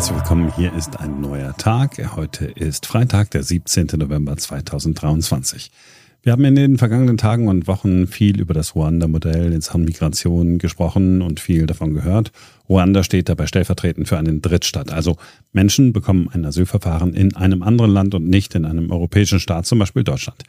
Herzlich willkommen, hier ist ein neuer Tag. Heute ist Freitag, der 17. November 2023. Wir haben in den vergangenen Tagen und Wochen viel über das Ruanda-Modell in Sachen Migration gesprochen und viel davon gehört. Ruanda steht dabei stellvertretend für einen Drittstaat. Also Menschen bekommen ein Asylverfahren in einem anderen Land und nicht in einem europäischen Staat, zum Beispiel Deutschland.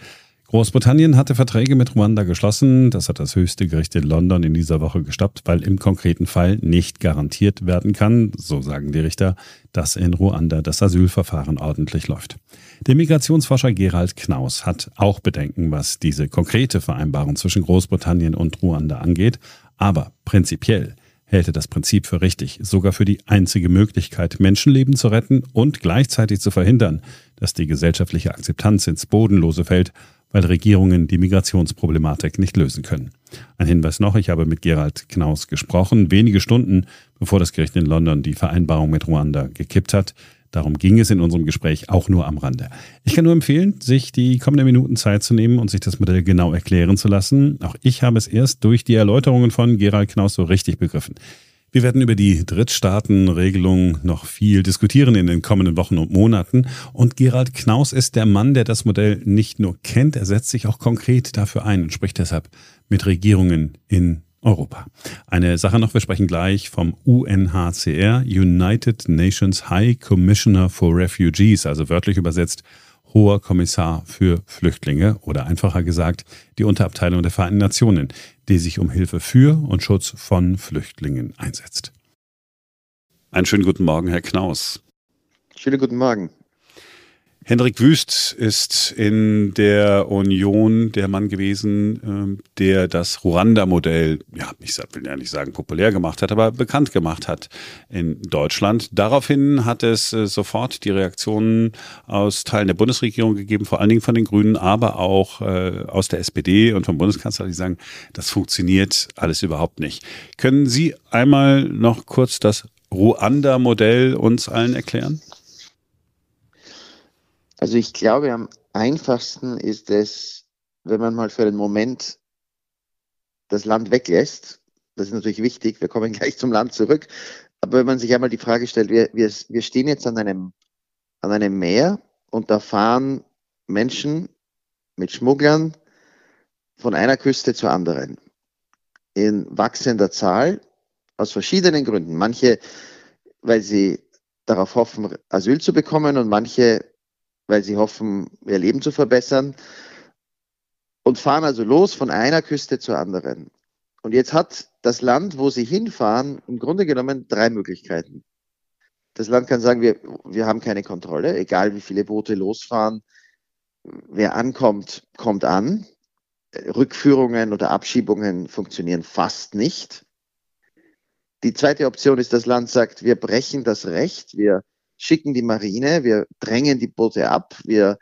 Großbritannien hatte Verträge mit Ruanda geschlossen. Das hat das höchste Gericht in London in dieser Woche gestoppt, weil im konkreten Fall nicht garantiert werden kann, so sagen die Richter, dass in Ruanda das Asylverfahren ordentlich läuft. Der Migrationsforscher Gerald Knaus hat auch Bedenken, was diese konkrete Vereinbarung zwischen Großbritannien und Ruanda angeht. Aber prinzipiell hält er das Prinzip für richtig, sogar für die einzige Möglichkeit, Menschenleben zu retten und gleichzeitig zu verhindern, dass die gesellschaftliche Akzeptanz ins Bodenlose fällt weil Regierungen die Migrationsproblematik nicht lösen können. Ein Hinweis noch, ich habe mit Gerald Knaus gesprochen, wenige Stunden bevor das Gericht in London die Vereinbarung mit Ruanda gekippt hat. Darum ging es in unserem Gespräch auch nur am Rande. Ich kann nur empfehlen, sich die kommenden Minuten Zeit zu nehmen und sich das Modell genau erklären zu lassen. Auch ich habe es erst durch die Erläuterungen von Gerald Knaus so richtig begriffen. Wir werden über die Drittstaatenregelung noch viel diskutieren in den kommenden Wochen und Monaten. Und Gerald Knaus ist der Mann, der das Modell nicht nur kennt, er setzt sich auch konkret dafür ein und spricht deshalb mit Regierungen in Europa. Eine Sache noch, wir sprechen gleich vom UNHCR, United Nations High Commissioner for Refugees, also wörtlich übersetzt Hoher Kommissar für Flüchtlinge oder einfacher gesagt die Unterabteilung der Vereinten Nationen, die sich um Hilfe für und Schutz von Flüchtlingen einsetzt. Einen schönen guten Morgen, Herr Knaus. Schönen guten Morgen. Hendrik Wüst ist in der Union der Mann gewesen, ähm, der das Ruanda-Modell, ja, ich will ja nicht sagen populär gemacht hat, aber bekannt gemacht hat in Deutschland. Daraufhin hat es äh, sofort die Reaktionen aus Teilen der Bundesregierung gegeben, vor allen Dingen von den Grünen, aber auch äh, aus der SPD und vom Bundeskanzler, die sagen, das funktioniert alles überhaupt nicht. Können Sie einmal noch kurz das Ruanda-Modell uns allen erklären? Also ich glaube, am einfachsten ist es, wenn man mal für einen Moment das Land weglässt. Das ist natürlich wichtig. Wir kommen gleich zum Land zurück. Aber wenn man sich einmal die Frage stellt, wir, wir, wir stehen jetzt an einem, an einem Meer und da fahren Menschen mit Schmugglern von einer Küste zur anderen in wachsender Zahl aus verschiedenen Gründen. Manche, weil sie darauf hoffen, Asyl zu bekommen und manche, weil sie hoffen, ihr Leben zu verbessern und fahren also los von einer Küste zur anderen. Und jetzt hat das Land, wo sie hinfahren, im Grunde genommen drei Möglichkeiten. Das Land kann sagen, wir, wir haben keine Kontrolle, egal wie viele Boote losfahren. Wer ankommt, kommt an. Rückführungen oder Abschiebungen funktionieren fast nicht. Die zweite Option ist, das Land sagt, wir brechen das Recht, wir schicken die Marine, wir drängen die Boote ab, wir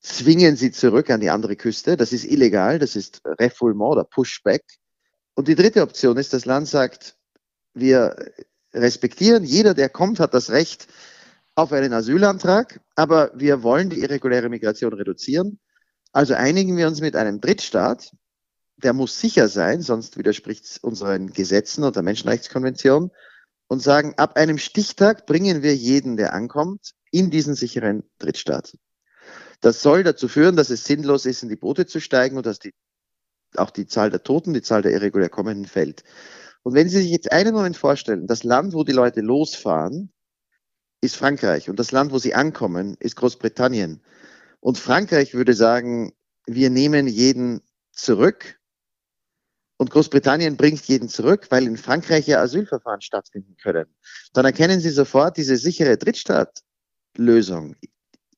zwingen sie zurück an die andere Küste. Das ist illegal, das ist Refoulement oder Pushback. Und die dritte Option ist, das Land sagt, wir respektieren, jeder, der kommt, hat das Recht auf einen Asylantrag, aber wir wollen die irreguläre Migration reduzieren. Also einigen wir uns mit einem Drittstaat, der muss sicher sein, sonst widerspricht es unseren Gesetzen und der Menschenrechtskonvention und sagen, ab einem Stichtag bringen wir jeden, der ankommt, in diesen sicheren Drittstaat. Das soll dazu führen, dass es sinnlos ist, in die Boote zu steigen und dass die, auch die Zahl der Toten, die Zahl der irregulär Kommenden fällt. Und wenn Sie sich jetzt einen Moment vorstellen, das Land, wo die Leute losfahren, ist Frankreich und das Land, wo sie ankommen, ist Großbritannien. Und Frankreich würde sagen, wir nehmen jeden zurück und Großbritannien bringt jeden zurück, weil in Frankreich ja Asylverfahren stattfinden können, dann erkennen Sie sofort diese sichere Drittstaatlösung.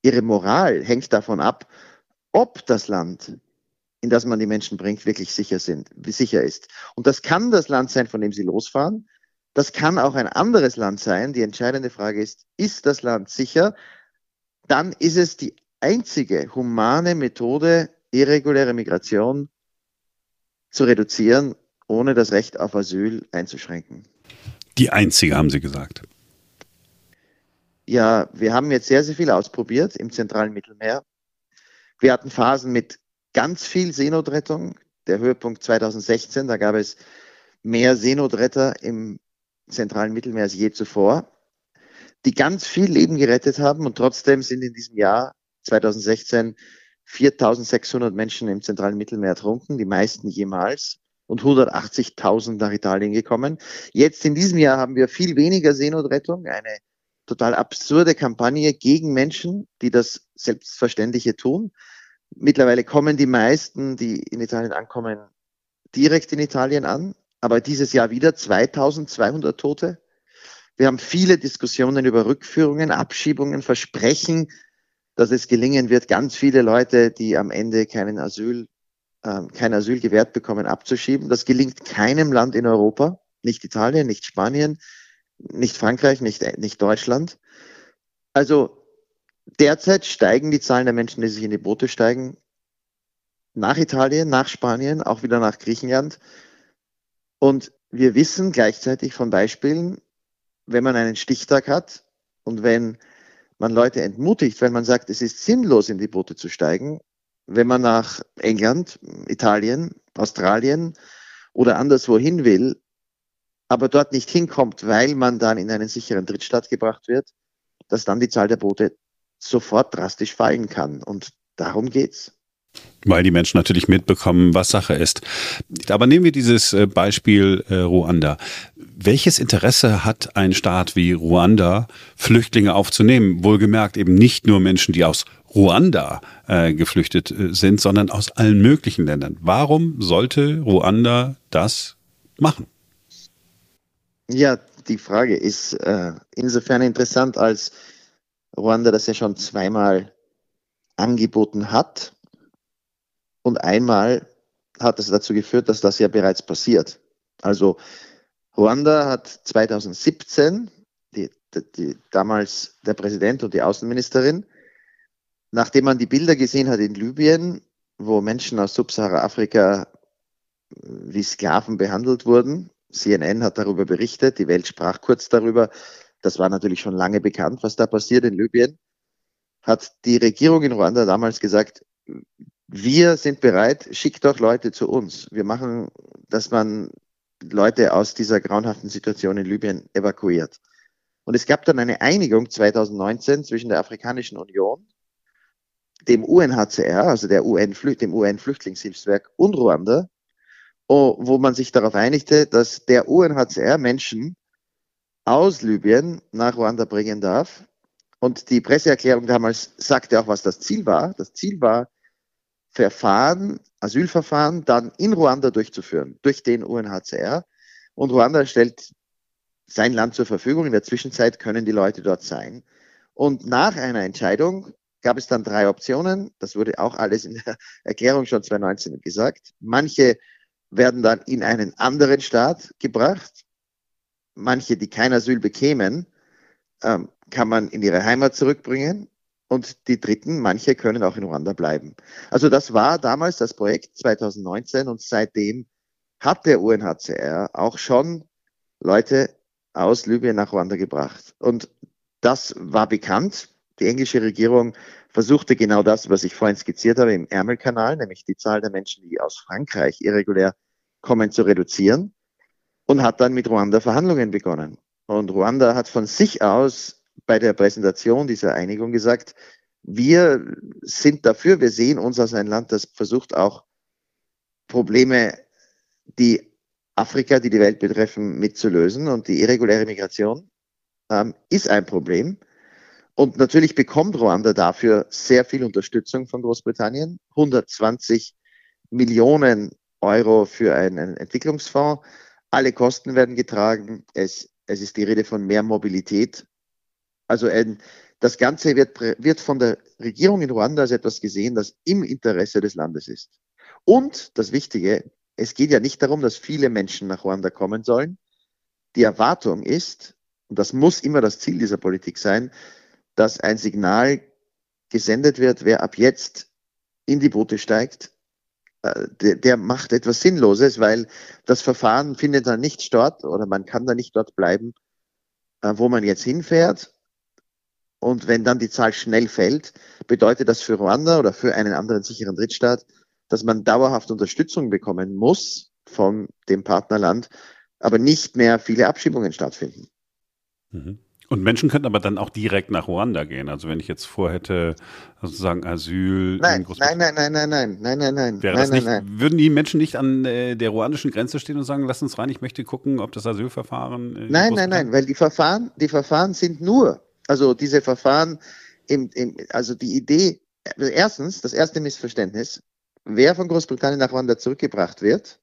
Ihre Moral hängt davon ab, ob das Land, in das man die Menschen bringt, wirklich sicher sind, sicher ist. Und das kann das Land sein, von dem Sie losfahren. Das kann auch ein anderes Land sein. Die entscheidende Frage ist, ist das Land sicher? Dann ist es die einzige humane Methode, irreguläre Migration zu reduzieren, ohne das Recht auf Asyl einzuschränken. Die einzige, haben Sie gesagt. Ja, wir haben jetzt sehr, sehr viel ausprobiert im zentralen Mittelmeer. Wir hatten Phasen mit ganz viel Seenotrettung. Der Höhepunkt 2016, da gab es mehr Seenotretter im zentralen Mittelmeer als je zuvor. die ganz viel Leben gerettet haben und trotzdem sind in diesem Jahr 2016 4600 Menschen im zentralen Mittelmeer ertrunken, die meisten jemals und 180.000 nach Italien gekommen. Jetzt in diesem Jahr haben wir viel weniger Seenotrettung, eine total absurde Kampagne gegen Menschen, die das Selbstverständliche tun. Mittlerweile kommen die meisten, die in Italien ankommen, direkt in Italien an, aber dieses Jahr wieder 2200 Tote. Wir haben viele Diskussionen über Rückführungen, Abschiebungen, Versprechen, dass es gelingen wird, ganz viele Leute, die am Ende keinen Asyl, äh, kein Asyl gewährt bekommen, abzuschieben. Das gelingt keinem Land in Europa, nicht Italien, nicht Spanien, nicht Frankreich, nicht, nicht Deutschland. Also derzeit steigen die Zahlen der Menschen, die sich in die Boote steigen, nach Italien, nach Spanien, auch wieder nach Griechenland. Und wir wissen gleichzeitig von Beispielen, wenn man einen Stichtag hat und wenn man Leute entmutigt, wenn man sagt, es ist sinnlos, in die Boote zu steigen, wenn man nach England, Italien, Australien oder anderswohin will, aber dort nicht hinkommt, weil man dann in einen sicheren Drittstaat gebracht wird, dass dann die Zahl der Boote sofort drastisch fallen kann. Und darum geht's. Weil die Menschen natürlich mitbekommen, was Sache ist. Aber nehmen wir dieses äh, Beispiel äh, Ruanda. Welches Interesse hat ein Staat wie Ruanda, Flüchtlinge aufzunehmen? Wohlgemerkt eben nicht nur Menschen, die aus Ruanda äh, geflüchtet äh, sind, sondern aus allen möglichen Ländern. Warum sollte Ruanda das machen? Ja, die Frage ist äh, insofern interessant, als Ruanda das ja schon zweimal angeboten hat und einmal hat es dazu geführt, dass das ja bereits passiert. Also Ruanda hat 2017, die, die, die, damals der Präsident und die Außenministerin, nachdem man die Bilder gesehen hat in Libyen, wo Menschen aus Subsahara-Afrika wie Sklaven behandelt wurden, CNN hat darüber berichtet, die Welt sprach kurz darüber, das war natürlich schon lange bekannt, was da passiert in Libyen, hat die Regierung in Ruanda damals gesagt, wir sind bereit, schickt doch Leute zu uns. Wir machen, dass man Leute aus dieser grauenhaften Situation in Libyen evakuiert. Und es gab dann eine Einigung 2019 zwischen der Afrikanischen Union, dem UNHCR, also der UN, dem UN-Flüchtlingshilfswerk und Ruanda, wo man sich darauf einigte, dass der UNHCR Menschen aus Libyen nach Ruanda bringen darf. Und die Presseerklärung damals sagte auch, was das Ziel war. Das Ziel war, Verfahren, Asylverfahren dann in Ruanda durchzuführen, durch den UNHCR. Und Ruanda stellt sein Land zur Verfügung. In der Zwischenzeit können die Leute dort sein. Und nach einer Entscheidung gab es dann drei Optionen. Das wurde auch alles in der Erklärung schon 2019 gesagt. Manche werden dann in einen anderen Staat gebracht. Manche, die kein Asyl bekämen, ähm, kann man in ihre Heimat zurückbringen. Und die Dritten, manche können auch in Ruanda bleiben. Also das war damals das Projekt 2019 und seitdem hat der UNHCR auch schon Leute aus Libyen nach Ruanda gebracht. Und das war bekannt. Die englische Regierung versuchte genau das, was ich vorhin skizziert habe, im Ärmelkanal, nämlich die Zahl der Menschen, die aus Frankreich irregulär kommen, zu reduzieren und hat dann mit Ruanda Verhandlungen begonnen. Und Ruanda hat von sich aus bei der Präsentation dieser Einigung gesagt, wir sind dafür, wir sehen uns als ein Land, das versucht auch Probleme, die Afrika, die die Welt betreffen, mitzulösen. Und die irreguläre Migration ähm, ist ein Problem. Und natürlich bekommt Ruanda dafür sehr viel Unterstützung von Großbritannien. 120 Millionen Euro für einen Entwicklungsfonds. Alle Kosten werden getragen. Es, es ist die Rede von mehr Mobilität also ein, das Ganze wird, wird von der Regierung in Ruanda als etwas gesehen, das im Interesse des Landes ist. Und das Wichtige, es geht ja nicht darum, dass viele Menschen nach Ruanda kommen sollen. Die Erwartung ist, und das muss immer das Ziel dieser Politik sein, dass ein Signal gesendet wird, wer ab jetzt in die Boote steigt, äh, der, der macht etwas Sinnloses, weil das Verfahren findet dann nicht statt oder man kann da nicht dort bleiben, äh, wo man jetzt hinfährt. Und wenn dann die Zahl schnell fällt, bedeutet das für Ruanda oder für einen anderen sicheren Drittstaat, dass man dauerhaft Unterstützung bekommen muss von dem Partnerland, aber nicht mehr viele Abschiebungen stattfinden. Mhm. Und Menschen könnten aber dann auch direkt nach Ruanda gehen. Also wenn ich jetzt vorhätte, sozusagen Asyl. Nein, nein, nein, nein, nein, nein, nein, nein, nein. Wäre nein, das nicht, nein, nein. Würden die Menschen nicht an äh, der ruandischen Grenze stehen und sagen, lass uns rein, ich möchte gucken, ob das Asylverfahren. Äh, nein, nein, nein, weil die Verfahren, die Verfahren sind nur, also diese Verfahren, im, im, also die Idee, erstens, das erste Missverständnis, wer von Großbritannien nach Ruanda zurückgebracht wird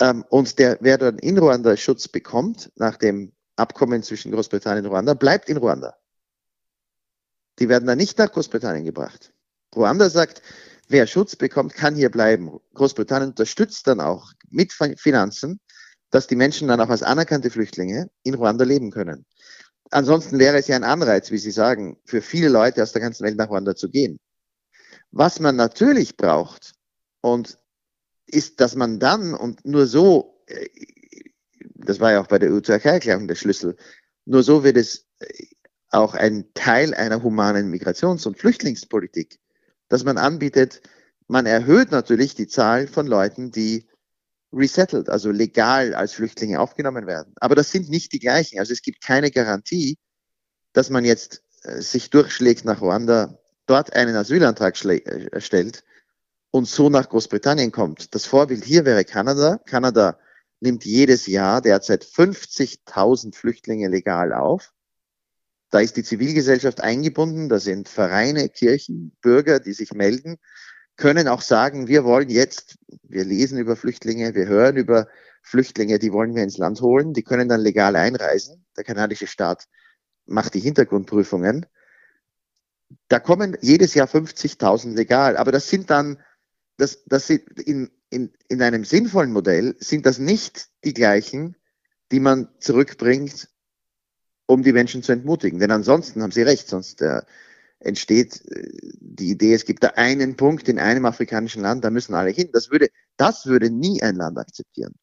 ähm, und der, wer dann in Ruanda Schutz bekommt, nach dem Abkommen zwischen Großbritannien und Ruanda, bleibt in Ruanda. Die werden dann nicht nach Großbritannien gebracht. Ruanda sagt, wer Schutz bekommt, kann hier bleiben. Großbritannien unterstützt dann auch mit Finanzen, dass die Menschen dann auch als anerkannte Flüchtlinge in Ruanda leben können. Ansonsten wäre es ja ein Anreiz, wie Sie sagen, für viele Leute aus der ganzen Welt nach Ruanda zu gehen. Was man natürlich braucht und ist, dass man dann und nur so, äh, das war ja auch bei der EU-Türkei-Erklärung der Schlüssel, nur so wird es äh, auch ein Teil einer humanen Migrations- und Flüchtlingspolitik, dass man anbietet, man erhöht natürlich die Zahl von Leuten, die resettled, also legal als Flüchtlinge aufgenommen werden. Aber das sind nicht die gleichen. Also es gibt keine Garantie, dass man jetzt äh, sich durchschlägt nach Ruanda, dort einen Asylantrag äh, stellt und so nach Großbritannien kommt. Das Vorbild hier wäre Kanada. Kanada nimmt jedes Jahr derzeit 50.000 Flüchtlinge legal auf. Da ist die Zivilgesellschaft eingebunden, da sind Vereine, Kirchen, Bürger, die sich melden können auch sagen, wir wollen jetzt, wir lesen über Flüchtlinge, wir hören über Flüchtlinge, die wollen wir ins Land holen, die können dann legal einreisen. Der kanadische Staat macht die Hintergrundprüfungen. Da kommen jedes Jahr 50.000 legal, aber das sind dann, das, das sind in, in, in einem sinnvollen Modell sind das nicht die gleichen, die man zurückbringt, um die Menschen zu entmutigen. Denn ansonsten haben Sie recht, sonst der, äh, entsteht äh, die Idee, es gibt da einen Punkt in einem afrikanischen Land, da müssen alle hin. Das würde, das würde nie ein Land akzeptieren.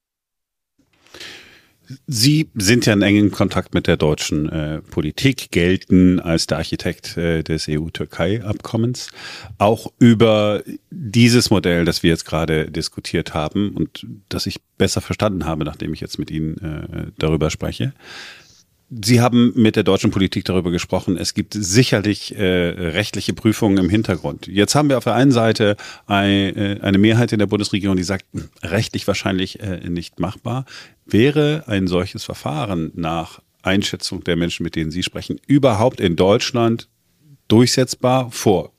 Sie sind ja in engem Kontakt mit der deutschen äh, Politik, gelten als der Architekt äh, des EU-Türkei-Abkommens. Auch über dieses Modell, das wir jetzt gerade diskutiert haben und das ich besser verstanden habe, nachdem ich jetzt mit Ihnen äh, darüber spreche. Sie haben mit der deutschen Politik darüber gesprochen. Es gibt sicherlich äh, rechtliche Prüfungen im Hintergrund. Jetzt haben wir auf der einen Seite ein, äh, eine Mehrheit in der Bundesregierung, die sagt, hm, rechtlich wahrscheinlich äh, nicht machbar. Wäre ein solches Verfahren nach Einschätzung der Menschen, mit denen Sie sprechen, überhaupt in Deutschland durchsetzbar vor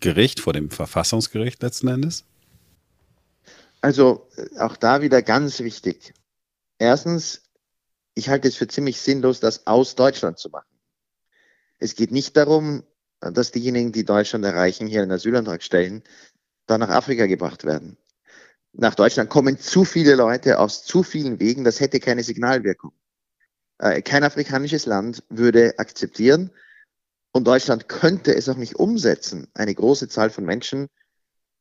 Gericht, vor dem Verfassungsgericht letzten Endes? Also äh, auch da wieder ganz wichtig. Erstens, ich halte es für ziemlich sinnlos, das aus Deutschland zu machen. Es geht nicht darum, dass diejenigen, die Deutschland erreichen, hier einen Asylantrag stellen, dann nach Afrika gebracht werden. Nach Deutschland kommen zu viele Leute aus zu vielen Wegen, das hätte keine Signalwirkung. Äh, kein afrikanisches Land würde akzeptieren und Deutschland könnte es auch nicht umsetzen, eine große Zahl von Menschen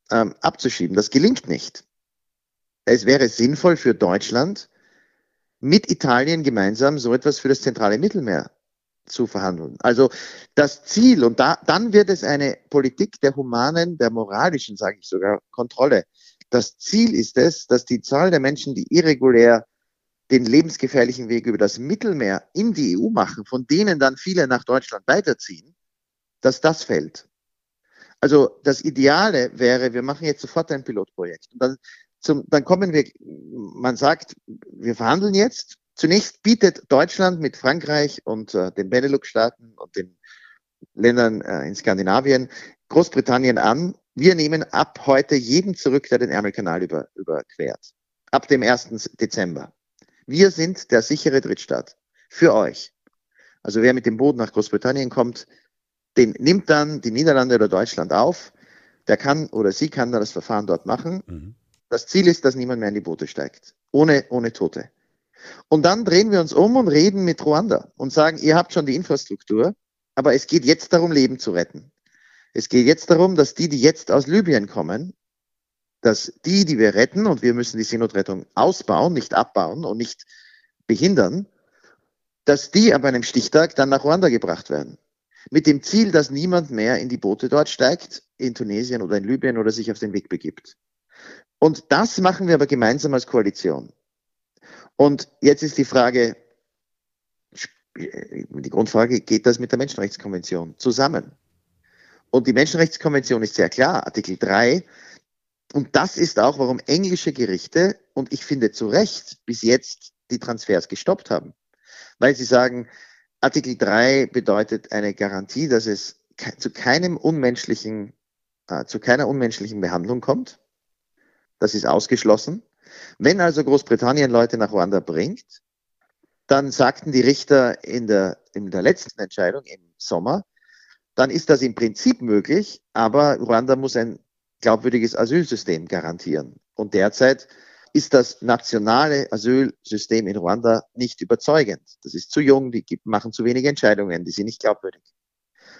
ähm, abzuschieben. Das gelingt nicht. Es wäre sinnvoll für Deutschland, mit Italien gemeinsam so etwas für das zentrale Mittelmeer zu verhandeln. Also das Ziel, und da, dann wird es eine Politik der humanen, der moralischen, sage ich sogar, Kontrolle. Das Ziel ist es, dass die Zahl der Menschen, die irregulär den lebensgefährlichen Weg über das Mittelmeer in die EU machen, von denen dann viele nach Deutschland weiterziehen, dass das fällt. Also das Ideale wäre, wir machen jetzt sofort ein Pilotprojekt. Und dann zum, dann kommen wir, man sagt, wir verhandeln jetzt. Zunächst bietet Deutschland mit Frankreich und äh, den Benelux-Staaten und den Ländern äh, in Skandinavien Großbritannien an, wir nehmen ab heute jeden zurück, der den Ärmelkanal über, überquert. Ab dem 1. Dezember. Wir sind der sichere Drittstaat. Für euch. Also wer mit dem Boot nach Großbritannien kommt, den nimmt dann die Niederlande oder Deutschland auf. Der kann oder sie kann dann das Verfahren dort machen. Mhm. Das Ziel ist, dass niemand mehr in die Boote steigt. Ohne, ohne Tote. Und dann drehen wir uns um und reden mit Ruanda und sagen, ihr habt schon die Infrastruktur, aber es geht jetzt darum, Leben zu retten. Es geht jetzt darum, dass die, die jetzt aus Libyen kommen, dass die, die wir retten, und wir müssen die Seenotrettung ausbauen, nicht abbauen und nicht behindern, dass die ab einem Stichtag dann nach Ruanda gebracht werden. Mit dem Ziel, dass niemand mehr in die Boote dort steigt, in Tunesien oder in Libyen oder sich auf den Weg begibt. Und das machen wir aber gemeinsam als Koalition. Und jetzt ist die Frage, die Grundfrage, geht das mit der Menschenrechtskonvention zusammen? Und die Menschenrechtskonvention ist sehr klar, Artikel 3. Und das ist auch, warum englische Gerichte, und ich finde zu Recht, bis jetzt die Transfers gestoppt haben. Weil sie sagen, Artikel 3 bedeutet eine Garantie, dass es zu keinem unmenschlichen, äh, zu keiner unmenschlichen Behandlung kommt. Das ist ausgeschlossen. Wenn also Großbritannien Leute nach Ruanda bringt, dann sagten die Richter in der, in der letzten Entscheidung im Sommer, dann ist das im Prinzip möglich, aber Ruanda muss ein glaubwürdiges Asylsystem garantieren. Und derzeit ist das nationale Asylsystem in Ruanda nicht überzeugend. Das ist zu jung, die machen zu wenige Entscheidungen, die sind nicht glaubwürdig.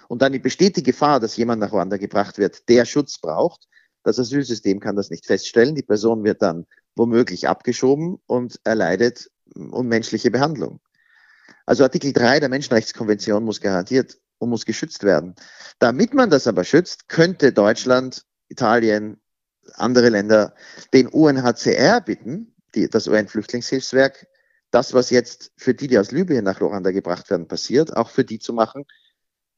Und dann besteht die Gefahr, dass jemand nach Ruanda gebracht wird, der Schutz braucht. Das Asylsystem kann das nicht feststellen. Die Person wird dann womöglich abgeschoben und erleidet unmenschliche Behandlung. Also Artikel 3 der Menschenrechtskonvention muss garantiert und muss geschützt werden. Damit man das aber schützt, könnte Deutschland, Italien, andere Länder den UNHCR bitten, die, das UN-Flüchtlingshilfswerk, das, was jetzt für die, die aus Libyen nach Ruanda gebracht werden, passiert, auch für die zu machen,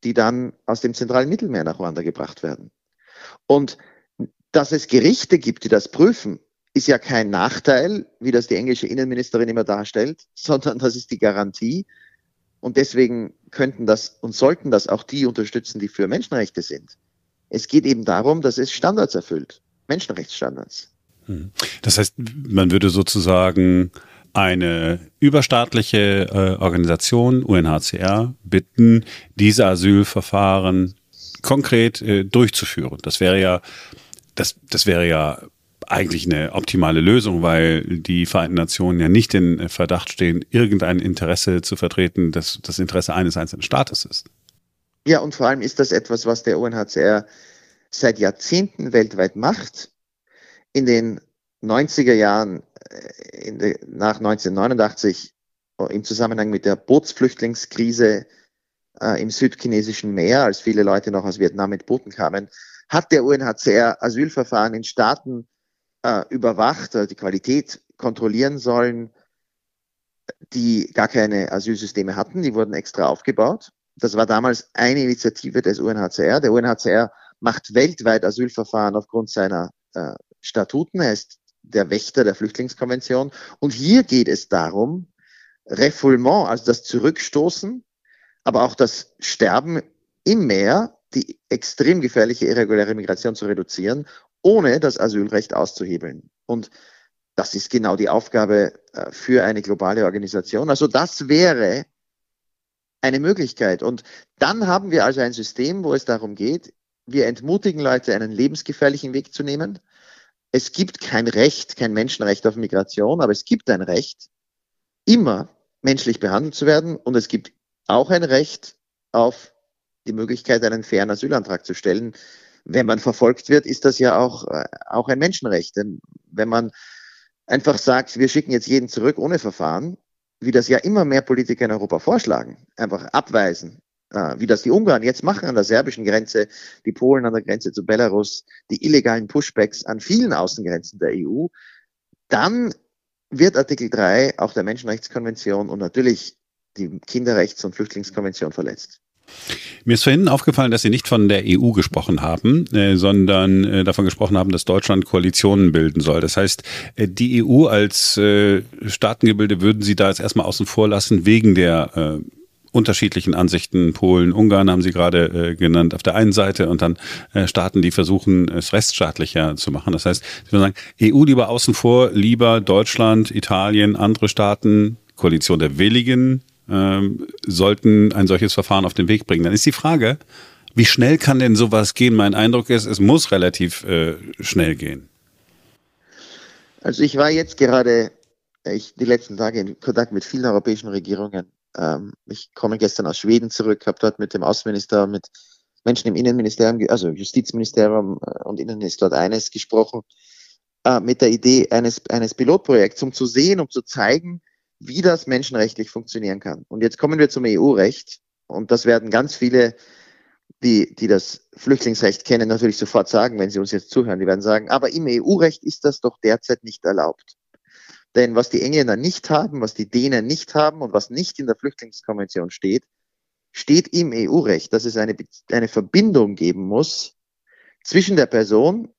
die dann aus dem zentralen Mittelmeer nach Ruanda gebracht werden. Und dass es Gerichte gibt, die das prüfen, ist ja kein Nachteil, wie das die englische Innenministerin immer darstellt, sondern das ist die Garantie. Und deswegen könnten das und sollten das auch die unterstützen, die für Menschenrechte sind. Es geht eben darum, dass es Standards erfüllt, Menschenrechtsstandards. Hm. Das heißt, man würde sozusagen eine überstaatliche äh, Organisation, UNHCR, bitten, diese Asylverfahren konkret äh, durchzuführen. Das wäre ja, das, das wäre ja eigentlich eine optimale Lösung, weil die Vereinten Nationen ja nicht in Verdacht stehen, irgendein Interesse zu vertreten, das das Interesse eines einzelnen Staates ist. Ja, und vor allem ist das etwas, was der UNHCR seit Jahrzehnten weltweit macht. In den 90er Jahren, äh, de, nach 1989, äh, im Zusammenhang mit der Bootsflüchtlingskrise äh, im südchinesischen Meer, als viele Leute noch aus Vietnam mit Booten kamen, hat der UNHCR Asylverfahren in Staaten äh, überwacht, also die Qualität kontrollieren sollen, die gar keine Asylsysteme hatten. Die wurden extra aufgebaut. Das war damals eine Initiative des UNHCR. Der UNHCR macht weltweit Asylverfahren aufgrund seiner äh, Statuten. Er ist der Wächter der Flüchtlingskonvention. Und hier geht es darum, Refoulement, also das Zurückstoßen, aber auch das Sterben im Meer, die extrem gefährliche irreguläre Migration zu reduzieren ohne das Asylrecht auszuhebeln. Und das ist genau die Aufgabe äh, für eine globale Organisation. Also das wäre eine Möglichkeit. Und dann haben wir also ein System, wo es darum geht, wir entmutigen Leute, einen lebensgefährlichen Weg zu nehmen. Es gibt kein Recht, kein Menschenrecht auf Migration, aber es gibt ein Recht, immer menschlich behandelt zu werden. Und es gibt auch ein Recht auf die Möglichkeit, einen fairen Asylantrag zu stellen, wenn man verfolgt wird, ist das ja auch, äh, auch ein Menschenrecht. Denn wenn man einfach sagt, wir schicken jetzt jeden zurück ohne Verfahren, wie das ja immer mehr Politiker in Europa vorschlagen, einfach abweisen, äh, wie das die Ungarn jetzt machen an der serbischen Grenze, die Polen an der Grenze zu Belarus, die illegalen Pushbacks an vielen Außengrenzen der EU, dann wird Artikel 3 auch der Menschenrechtskonvention und natürlich die Kinderrechts- und Flüchtlingskonvention verletzt. Mir ist vorhin aufgefallen, dass Sie nicht von der EU gesprochen haben, äh, sondern äh, davon gesprochen haben, dass Deutschland Koalitionen bilden soll. Das heißt, äh, die EU als äh, Staatengebilde würden Sie da jetzt erstmal außen vor lassen, wegen der äh, unterschiedlichen Ansichten. Polen, Ungarn haben Sie gerade äh, genannt auf der einen Seite und dann äh, Staaten, die versuchen, es rechtsstaatlicher zu machen. Das heißt, Sie würden sagen, EU lieber außen vor, lieber Deutschland, Italien, andere Staaten, Koalition der Willigen, ähm, sollten ein solches Verfahren auf den Weg bringen. Dann ist die Frage, wie schnell kann denn sowas gehen? Mein Eindruck ist, es muss relativ äh, schnell gehen. Also ich war jetzt gerade ich, die letzten Tage in Kontakt mit vielen europäischen Regierungen. Ähm, ich komme gestern aus Schweden zurück, habe dort mit dem Außenminister, mit Menschen im Innenministerium, also Justizministerium äh, und Innenminister dort eines gesprochen, äh, mit der Idee eines, eines Pilotprojekts, um zu sehen, um zu zeigen, wie das menschenrechtlich funktionieren kann. Und jetzt kommen wir zum EU-Recht. Und das werden ganz viele, die, die das Flüchtlingsrecht kennen, natürlich sofort sagen, wenn sie uns jetzt zuhören. Die werden sagen, aber im EU-Recht ist das doch derzeit nicht erlaubt. Denn was die Engländer nicht haben, was die Dänen nicht haben und was nicht in der Flüchtlingskonvention steht, steht im EU-Recht, dass es eine, eine Verbindung geben muss zwischen der Person,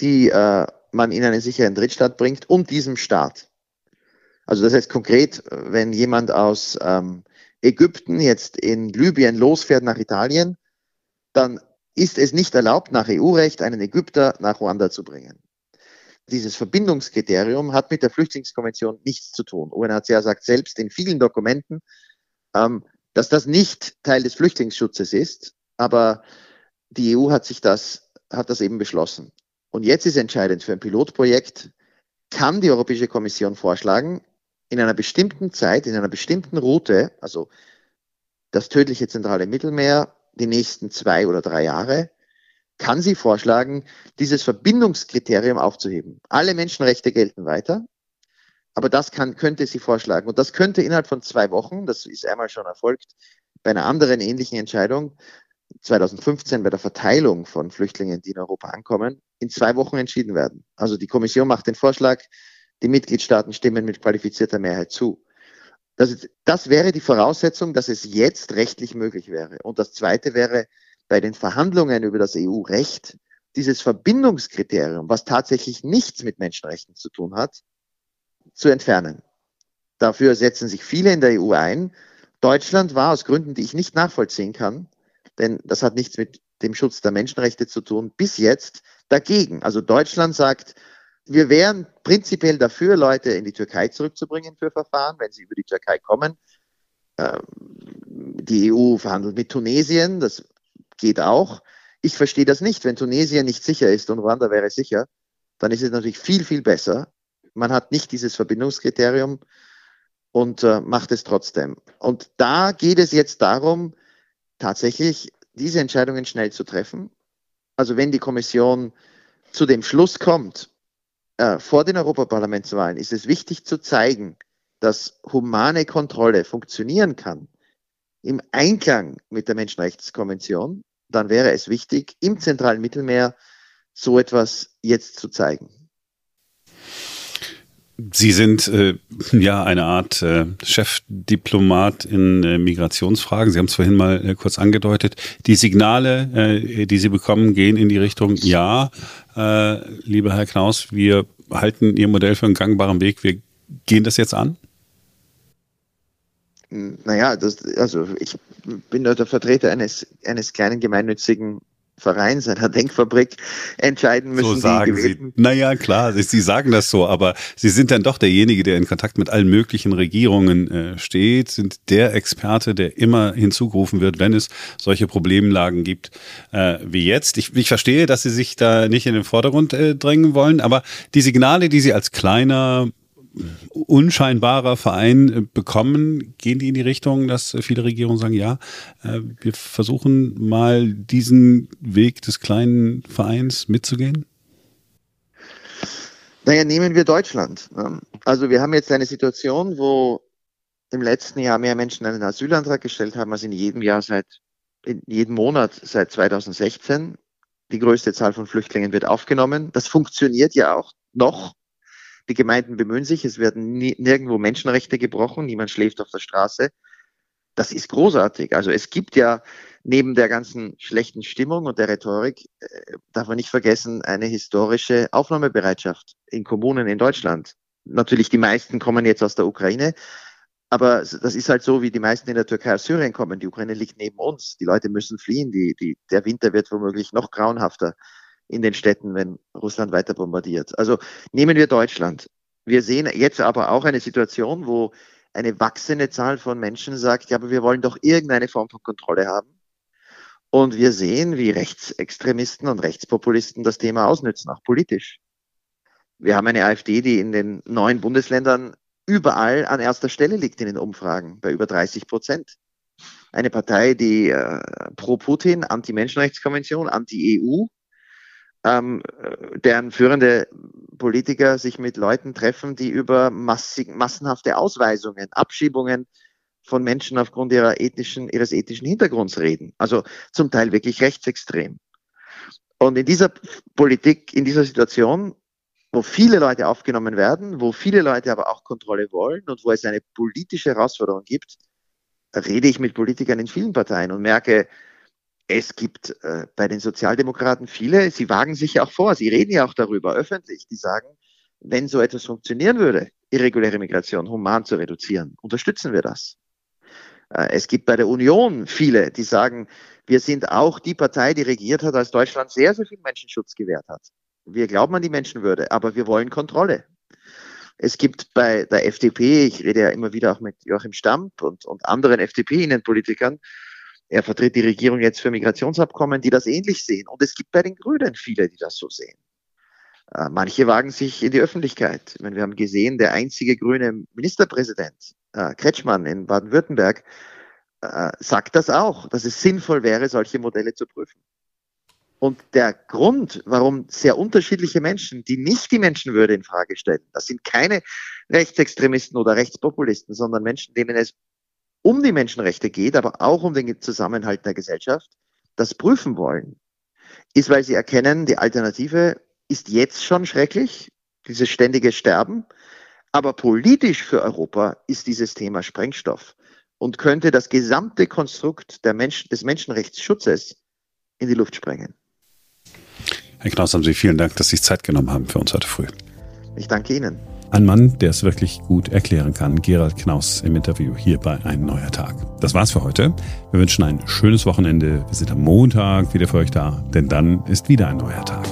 die äh, man in einen sicheren Drittstaat bringt, und diesem Staat. Also das heißt konkret, wenn jemand aus ähm, Ägypten jetzt in Libyen losfährt nach Italien, dann ist es nicht erlaubt, nach EU-Recht einen Ägypter nach Ruanda zu bringen. Dieses Verbindungskriterium hat mit der Flüchtlingskonvention nichts zu tun. UNHCR sagt selbst in vielen Dokumenten, ähm, dass das nicht Teil des Flüchtlingsschutzes ist, aber die EU hat sich das, hat das eben beschlossen. Und jetzt ist entscheidend für ein Pilotprojekt, kann die Europäische Kommission vorschlagen, in einer bestimmten Zeit, in einer bestimmten Route, also das tödliche zentrale Mittelmeer, die nächsten zwei oder drei Jahre, kann sie vorschlagen, dieses Verbindungskriterium aufzuheben. Alle Menschenrechte gelten weiter, aber das kann, könnte sie vorschlagen. Und das könnte innerhalb von zwei Wochen, das ist einmal schon erfolgt, bei einer anderen ähnlichen Entscheidung, 2015 bei der Verteilung von Flüchtlingen, die in Europa ankommen, in zwei Wochen entschieden werden. Also die Kommission macht den Vorschlag, die Mitgliedstaaten stimmen mit qualifizierter Mehrheit zu. Das, das wäre die Voraussetzung, dass es jetzt rechtlich möglich wäre. Und das Zweite wäre bei den Verhandlungen über das EU-Recht dieses Verbindungskriterium, was tatsächlich nichts mit Menschenrechten zu tun hat, zu entfernen. Dafür setzen sich viele in der EU ein. Deutschland war aus Gründen, die ich nicht nachvollziehen kann, denn das hat nichts mit dem Schutz der Menschenrechte zu tun, bis jetzt dagegen. Also Deutschland sagt, wir wären prinzipiell dafür, Leute in die Türkei zurückzubringen für Verfahren, wenn sie über die Türkei kommen. Ähm, die EU verhandelt mit Tunesien, das geht auch. Ich verstehe das nicht. Wenn Tunesien nicht sicher ist und Ruanda wäre sicher, dann ist es natürlich viel, viel besser. Man hat nicht dieses Verbindungskriterium und äh, macht es trotzdem. Und da geht es jetzt darum, tatsächlich diese Entscheidungen schnell zu treffen. Also wenn die Kommission zu dem Schluss kommt, äh, vor den Europaparlamentswahlen ist es wichtig zu zeigen, dass humane Kontrolle funktionieren kann im Einklang mit der Menschenrechtskonvention, dann wäre es wichtig, im zentralen Mittelmeer so etwas jetzt zu zeigen. Sie sind äh, ja eine Art äh, Chefdiplomat in äh, Migrationsfragen. Sie haben es vorhin mal äh, kurz angedeutet. Die Signale, äh, die Sie bekommen, gehen in die Richtung, ja, äh, lieber Herr Knaus, wir halten Ihr Modell für einen gangbaren Weg. Wir gehen das jetzt an? Naja, das, also ich bin der Vertreter eines, eines kleinen gemeinnützigen Vereins, einer Denkfabrik entscheiden müssen. So sagen Sie. Naja, klar, Sie sagen das so, aber Sie sind dann doch derjenige, der in Kontakt mit allen möglichen Regierungen äh, steht, sind der Experte, der immer hinzugerufen wird, wenn es solche Problemlagen gibt äh, wie jetzt. Ich, ich verstehe, dass Sie sich da nicht in den Vordergrund äh, drängen wollen, aber die Signale, die Sie als kleiner unscheinbarer Verein äh, bekommen, gehen die in die Richtung, dass viele Regierungen sagen, ja, äh, wir versuchen mal diesen Weg des kleinen Vereins mitzugehen? Naja, nehmen wir Deutschland. Ähm, also wir haben jetzt eine Situation, wo im letzten Jahr mehr Menschen einen Asylantrag gestellt haben als in jedem Jahr seit, in jedem Monat seit 2016. Die größte Zahl von Flüchtlingen wird aufgenommen. Das funktioniert ja auch noch. Die Gemeinden bemühen sich, es werden nirgendwo Menschenrechte gebrochen, niemand schläft auf der Straße. Das ist großartig. Also es gibt ja neben der ganzen schlechten Stimmung und der Rhetorik, äh, darf man nicht vergessen, eine historische Aufnahmebereitschaft in Kommunen in Deutschland. Natürlich, die meisten kommen jetzt aus der Ukraine, aber das ist halt so, wie die meisten in der Türkei aus Syrien kommen. Die Ukraine liegt neben uns. Die Leute müssen fliehen. Die, die, der Winter wird womöglich noch grauenhafter in den Städten, wenn Russland weiter bombardiert. Also nehmen wir Deutschland. Wir sehen jetzt aber auch eine Situation, wo eine wachsende Zahl von Menschen sagt, ja, aber wir wollen doch irgendeine Form von Kontrolle haben. Und wir sehen, wie Rechtsextremisten und Rechtspopulisten das Thema ausnützen, auch politisch. Wir haben eine AfD, die in den neuen Bundesländern überall an erster Stelle liegt in den Umfragen, bei über 30 Prozent. Eine Partei, die äh, pro Putin, Anti-Menschenrechtskonvention, Anti-EU, ähm, deren führende Politiker sich mit Leuten treffen, die über massenhafte Ausweisungen, Abschiebungen von Menschen aufgrund ihrer ethnischen, ihres ethnischen Hintergrunds reden. Also zum Teil wirklich rechtsextrem. Und in dieser Politik, in dieser Situation wo viele Leute aufgenommen werden, wo viele Leute aber auch Kontrolle wollen und wo es eine politische Herausforderung gibt, rede ich mit Politikern in vielen Parteien und merke, es gibt äh, bei den Sozialdemokraten viele, sie wagen sich ja auch vor, sie reden ja auch darüber öffentlich, die sagen, wenn so etwas funktionieren würde, irreguläre Migration human zu reduzieren, unterstützen wir das. Äh, es gibt bei der Union viele, die sagen, wir sind auch die Partei, die regiert hat, als Deutschland sehr, sehr viel Menschenschutz gewährt hat. Wir glauben an die Menschenwürde, aber wir wollen Kontrolle. Es gibt bei der FDP, ich rede ja immer wieder auch mit Joachim Stamp und, und anderen FDP-Innenpolitikern, er vertritt die Regierung jetzt für Migrationsabkommen, die das ähnlich sehen. Und es gibt bei den Grünen viele, die das so sehen. Äh, manche wagen sich in die Öffentlichkeit. Meine, wir haben gesehen, der einzige grüne Ministerpräsident, äh, Kretschmann in Baden-Württemberg, äh, sagt das auch, dass es sinnvoll wäre, solche Modelle zu prüfen. Und der Grund, warum sehr unterschiedliche Menschen, die nicht die Menschenwürde in Frage stellen, das sind keine Rechtsextremisten oder Rechtspopulisten, sondern Menschen, denen es um die Menschenrechte geht, aber auch um den Zusammenhalt der Gesellschaft, das prüfen wollen, ist, weil sie erkennen, die Alternative ist jetzt schon schrecklich, dieses ständige Sterben, aber politisch für Europa ist dieses Thema Sprengstoff und könnte das gesamte Konstrukt Mensch, des Menschenrechtsschutzes in die Luft sprengen. Herr Knaus, haben Sie vielen Dank, dass Sie sich Zeit genommen haben für uns heute früh. Ich danke Ihnen. Ein Mann, der es wirklich gut erklären kann. Gerald Knaus im Interview hier bei Ein neuer Tag. Das war's für heute. Wir wünschen ein schönes Wochenende. Wir sind am Montag wieder für euch da, denn dann ist wieder ein neuer Tag.